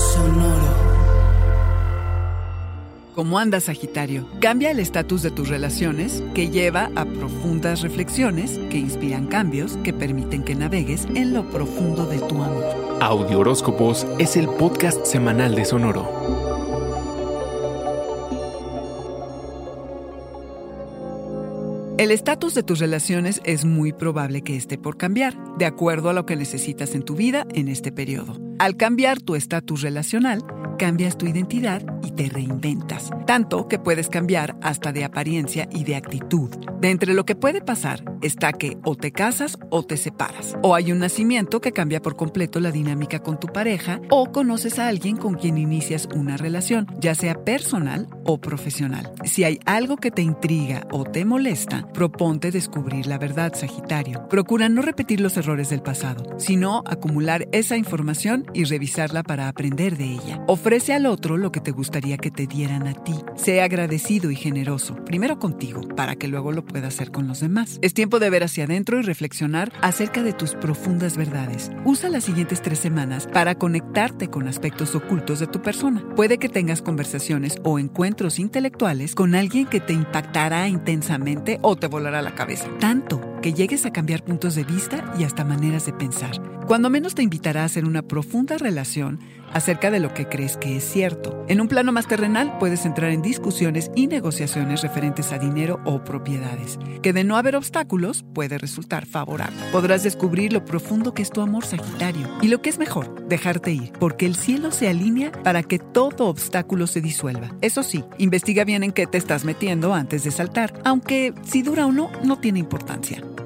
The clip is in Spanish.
Sonoro. ¿Cómo andas, Sagitario? Cambia el estatus de tus relaciones, que lleva a profundas reflexiones que inspiran cambios que permiten que navegues en lo profundo de tu amor. Audio Horóscopos es el podcast semanal de Sonoro. El estatus de tus relaciones es muy probable que esté por cambiar, de acuerdo a lo que necesitas en tu vida en este periodo. Al cambiar tu estatus relacional, cambias tu identidad y te reinventas, tanto que puedes cambiar hasta de apariencia y de actitud. De entre lo que puede pasar está que o te casas o te separas, o hay un nacimiento que cambia por completo la dinámica con tu pareja, o conoces a alguien con quien inicias una relación, ya sea personal o profesional. Si hay algo que te intriga o te molesta, proponte descubrir la verdad, Sagitario. Procura no repetir los errores del pasado, sino acumular esa información y revisarla para aprender de ella. Al otro lo que te gustaría que te dieran a ti. Sé agradecido y generoso, primero contigo, para que luego lo puedas hacer con los demás. Es tiempo de ver hacia adentro y reflexionar acerca de tus profundas verdades. Usa las siguientes tres semanas para conectarte con aspectos ocultos de tu persona. Puede que tengas conversaciones o encuentros intelectuales con alguien que te impactará intensamente o te volará la cabeza. Tanto que llegues a cambiar puntos de vista y hasta maneras de pensar. Cuando menos te invitará a hacer una profunda relación acerca de lo que crees que es cierto. En un plano más terrenal puedes entrar en discusiones y negociaciones referentes a dinero o propiedades, que de no haber obstáculos puede resultar favorable. Podrás descubrir lo profundo que es tu amor sagitario y lo que es mejor, dejarte ir, porque el cielo se alinea para que todo obstáculo se disuelva. Eso sí, investiga bien en qué te estás metiendo antes de saltar, aunque si dura o no, no tiene importancia.